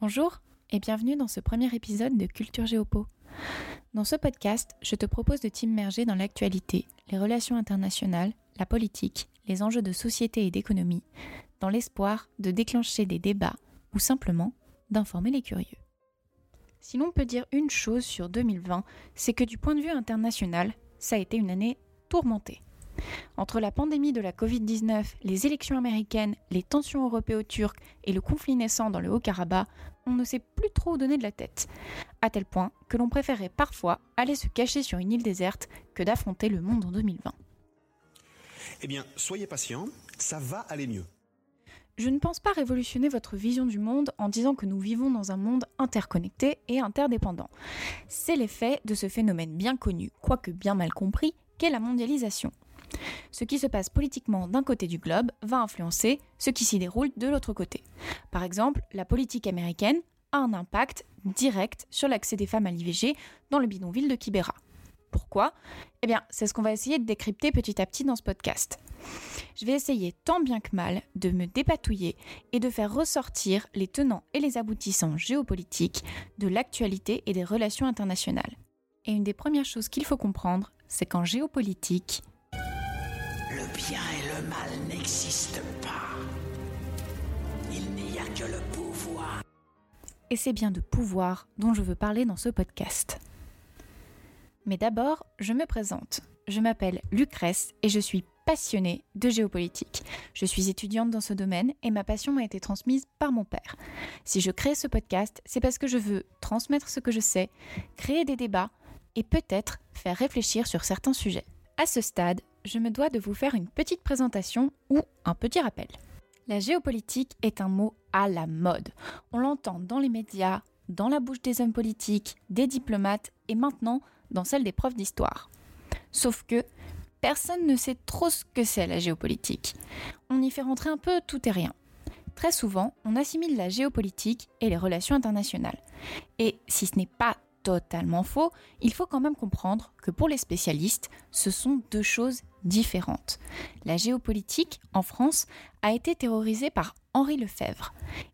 Bonjour et bienvenue dans ce premier épisode de Culture Géopo. Dans ce podcast, je te propose de t'immerger dans l'actualité, les relations internationales, la politique, les enjeux de société et d'économie, dans l'espoir de déclencher des débats ou simplement d'informer les curieux. Si l'on peut dire une chose sur 2020, c'est que du point de vue international, ça a été une année tourmentée. Entre la pandémie de la Covid-19, les élections américaines, les tensions européo-turques et le conflit naissant dans le Haut-Karabakh, on ne sait plus trop où donner de la tête. À tel point que l'on préférait parfois aller se cacher sur une île déserte que d'affronter le monde en 2020. Eh bien, soyez patient, ça va aller mieux. Je ne pense pas révolutionner votre vision du monde en disant que nous vivons dans un monde interconnecté et interdépendant. C'est l'effet de ce phénomène bien connu, quoique bien mal compris, qu'est la mondialisation. Ce qui se passe politiquement d'un côté du globe va influencer ce qui s'y déroule de l'autre côté. Par exemple, la politique américaine a un impact direct sur l'accès des femmes à l'IVG dans le bidonville de Kibera. Pourquoi? Eh bien, c'est ce qu'on va essayer de décrypter petit à petit dans ce podcast. Je vais essayer tant bien que mal de me dépatouiller et de faire ressortir les tenants et les aboutissants géopolitiques de l'actualité et des relations internationales. Et une des premières choses qu'il faut comprendre, c'est qu'en géopolitique, bien et le mal n'existent pas. Il n'y a que le pouvoir. Et c'est bien de pouvoir dont je veux parler dans ce podcast. Mais d'abord, je me présente. Je m'appelle Lucrèce et je suis passionnée de géopolitique. Je suis étudiante dans ce domaine et ma passion m'a été transmise par mon père. Si je crée ce podcast, c'est parce que je veux transmettre ce que je sais, créer des débats et peut-être faire réfléchir sur certains sujets. À ce stade, je me dois de vous faire une petite présentation ou un petit rappel. La géopolitique est un mot à la mode. On l'entend dans les médias, dans la bouche des hommes politiques, des diplomates et maintenant dans celle des profs d'histoire. Sauf que personne ne sait trop ce que c'est la géopolitique. On y fait rentrer un peu tout et rien. Très souvent, on assimile la géopolitique et les relations internationales. Et si ce n'est pas totalement faux, il faut quand même comprendre que pour les spécialistes, ce sont deux choses différentes. La géopolitique, en France, a été terrorisée par Henri Lefebvre.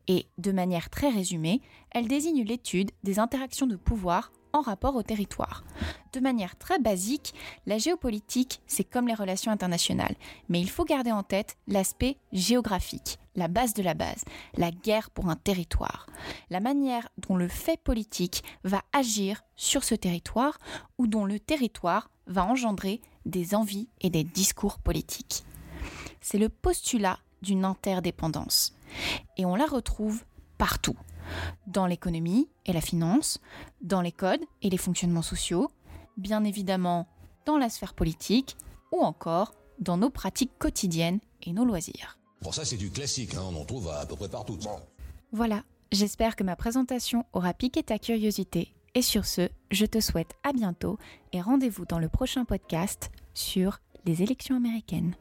Et, de manière très résumée, elle désigne l'étude des interactions de pouvoir en rapport au territoire. De manière très basique, la géopolitique, c'est comme les relations internationales, mais il faut garder en tête l'aspect géographique, la base de la base, la guerre pour un territoire, la manière dont le fait politique va agir sur ce territoire ou dont le territoire va engendrer des envies et des discours politiques. C'est le postulat d'une interdépendance. Et on la retrouve partout dans l'économie et la finance, dans les codes et les fonctionnements sociaux, bien évidemment dans la sphère politique ou encore dans nos pratiques quotidiennes et nos loisirs. Pour ça, c'est du classique, hein, on en trouve à, peu près partout. Voilà, j'espère que ma présentation aura piqué ta curiosité. Et sur ce, je te souhaite à bientôt et rendez-vous dans le prochain podcast sur les élections américaines.